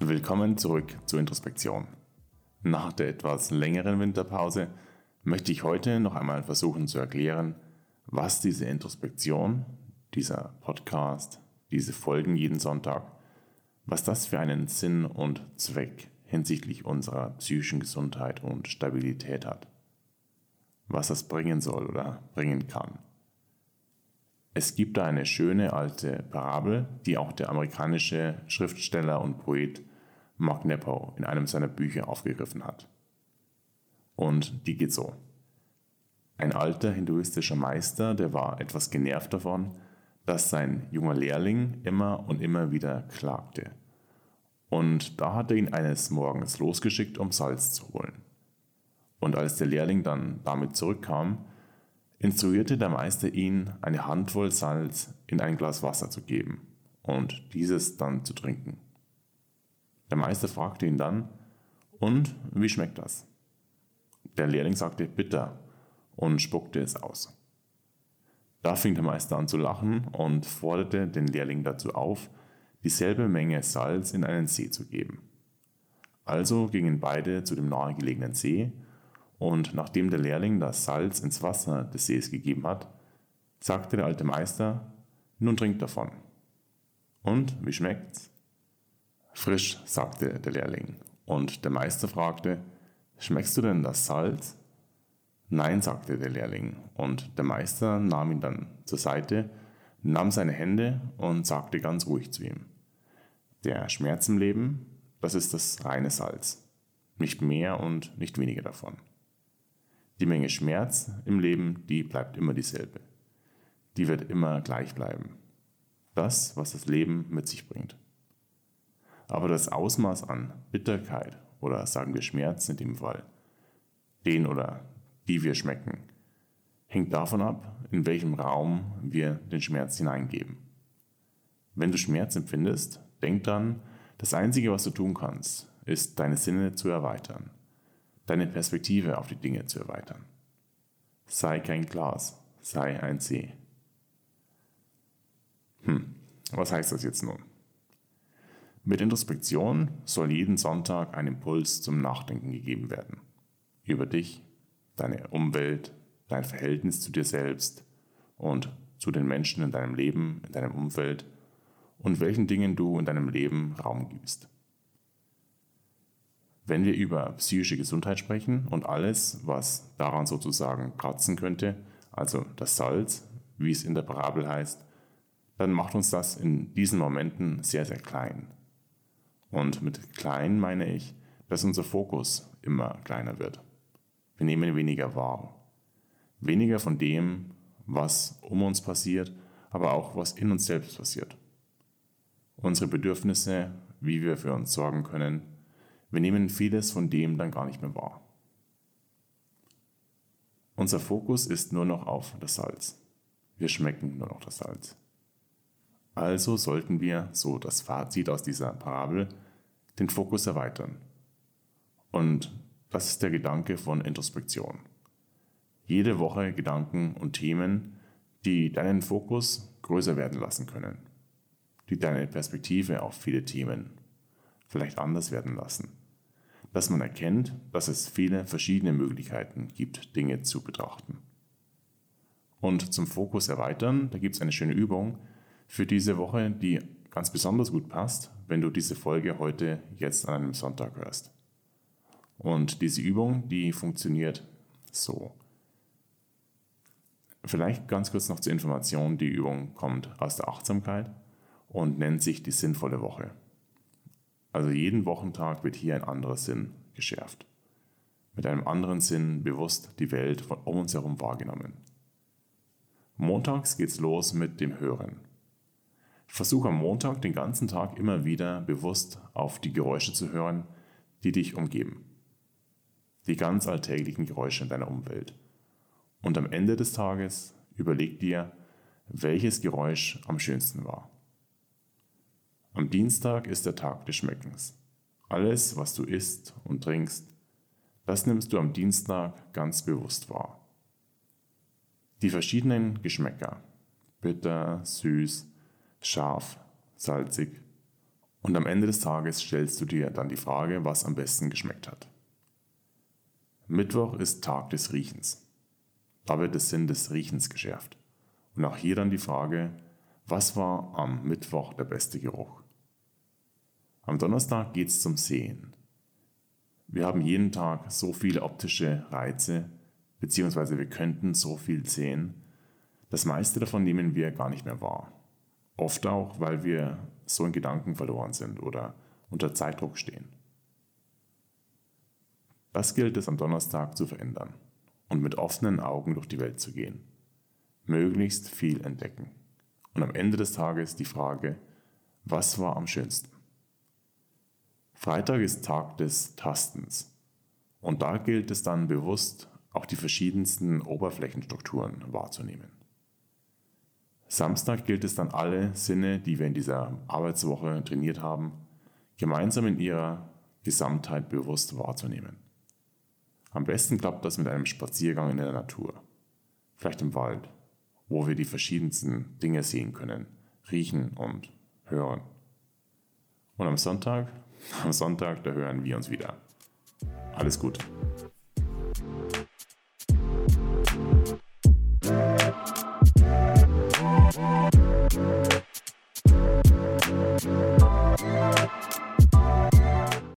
Willkommen zurück zur Introspektion. Nach der etwas längeren Winterpause möchte ich heute noch einmal versuchen zu erklären, was diese Introspektion, dieser Podcast, diese Folgen jeden Sonntag, was das für einen Sinn und Zweck hinsichtlich unserer psychischen Gesundheit und Stabilität hat. Was das bringen soll oder bringen kann. Es gibt da eine schöne alte Parabel, die auch der amerikanische Schriftsteller und Poet Mark Nepo in einem seiner Bücher aufgegriffen hat. Und die geht so. Ein alter hinduistischer Meister, der war etwas genervt davon, dass sein junger Lehrling immer und immer wieder klagte. Und da hat er ihn eines Morgens losgeschickt, um Salz zu holen. Und als der Lehrling dann damit zurückkam, instruierte der Meister ihn, eine Handvoll Salz in ein Glas Wasser zu geben und dieses dann zu trinken. Der Meister fragte ihn dann, und wie schmeckt das? Der Lehrling sagte bitter und spuckte es aus. Da fing der Meister an zu lachen und forderte den Lehrling dazu auf, dieselbe Menge Salz in einen See zu geben. Also gingen beide zu dem nahegelegenen See, und nachdem der Lehrling das Salz ins Wasser des Sees gegeben hat, sagte der alte Meister, nun trink davon. Und, wie schmeckt's? Frisch, sagte der Lehrling, und der Meister fragte, schmeckst du denn das Salz? Nein, sagte der Lehrling, und der Meister nahm ihn dann zur Seite, nahm seine Hände und sagte ganz ruhig zu ihm, der Schmerz im Leben, das ist das reine Salz, nicht mehr und nicht weniger davon. Die Menge Schmerz im Leben, die bleibt immer dieselbe. Die wird immer gleich bleiben. Das, was das Leben mit sich bringt. Aber das Ausmaß an Bitterkeit oder sagen wir Schmerz in dem Fall, den oder die wir schmecken, hängt davon ab, in welchem Raum wir den Schmerz hineingeben. Wenn du Schmerz empfindest, denk dann, das Einzige, was du tun kannst, ist, deine Sinne zu erweitern, deine Perspektive auf die Dinge zu erweitern. Sei kein Glas, sei ein See. Hm, was heißt das jetzt nun? Mit Introspektion soll jeden Sonntag ein Impuls zum Nachdenken gegeben werden. Über dich, deine Umwelt, dein Verhältnis zu dir selbst und zu den Menschen in deinem Leben, in deinem Umfeld und welchen Dingen du in deinem Leben Raum gibst. Wenn wir über psychische Gesundheit sprechen und alles, was daran sozusagen kratzen könnte, also das Salz, wie es in der Parabel heißt, dann macht uns das in diesen Momenten sehr, sehr klein. Und mit klein meine ich, dass unser Fokus immer kleiner wird. Wir nehmen weniger wahr. Weniger von dem, was um uns passiert, aber auch was in uns selbst passiert. Unsere Bedürfnisse, wie wir für uns sorgen können, wir nehmen vieles von dem dann gar nicht mehr wahr. Unser Fokus ist nur noch auf das Salz. Wir schmecken nur noch das Salz. Also sollten wir, so das Fazit aus dieser Parabel, den Fokus erweitern und das ist der Gedanke von Introspektion. Jede Woche Gedanken und Themen, die deinen Fokus größer werden lassen können, die deine Perspektive auf viele Themen vielleicht anders werden lassen, dass man erkennt, dass es viele verschiedene Möglichkeiten gibt, Dinge zu betrachten. Und zum Fokus erweitern, da gibt es eine schöne Übung für diese Woche, die ganz besonders gut passt, wenn du diese Folge heute jetzt an einem Sonntag hörst. Und diese Übung, die funktioniert so. Vielleicht ganz kurz noch zur Information, die Übung kommt aus der Achtsamkeit und nennt sich die sinnvolle Woche. Also jeden Wochentag wird hier ein anderer Sinn geschärft. Mit einem anderen Sinn bewusst die Welt von um uns herum wahrgenommen. Montags geht's los mit dem Hören. Versuche am Montag den ganzen Tag immer wieder bewusst auf die Geräusche zu hören, die dich umgeben die ganz alltäglichen Geräusche in deiner Umwelt. Und am Ende des Tages überleg dir, welches Geräusch am schönsten war. Am Dienstag ist der Tag des Schmeckens. Alles, was du isst und trinkst, Das nimmst du am Dienstag ganz bewusst wahr. Die verschiedenen Geschmäcker, bitter, süß, scharf, salzig, und am Ende des Tages stellst du dir dann die Frage, was am besten geschmeckt hat. Mittwoch ist Tag des Riechens. Da wird der Sinn des Riechens geschärft. Und auch hier dann die Frage, was war am Mittwoch der beste Geruch? Am Donnerstag geht es zum Sehen. Wir haben jeden Tag so viele optische Reize, beziehungsweise wir könnten so viel sehen. Das meiste davon nehmen wir gar nicht mehr wahr. Oft auch, weil wir so in Gedanken verloren sind oder unter Zeitdruck stehen. Das gilt es am Donnerstag zu verändern und mit offenen Augen durch die Welt zu gehen. Möglichst viel entdecken. Und am Ende des Tages die Frage, was war am schönsten? Freitag ist Tag des Tastens. Und da gilt es dann bewusst, auch die verschiedensten Oberflächenstrukturen wahrzunehmen. Samstag gilt es dann alle Sinne, die wir in dieser Arbeitswoche trainiert haben, gemeinsam in ihrer Gesamtheit bewusst wahrzunehmen. Am besten klappt das mit einem Spaziergang in der Natur, vielleicht im Wald, wo wir die verschiedensten Dinge sehen können, riechen und hören. Und am Sonntag, am Sonntag, da hören wir uns wieder. Alles gut.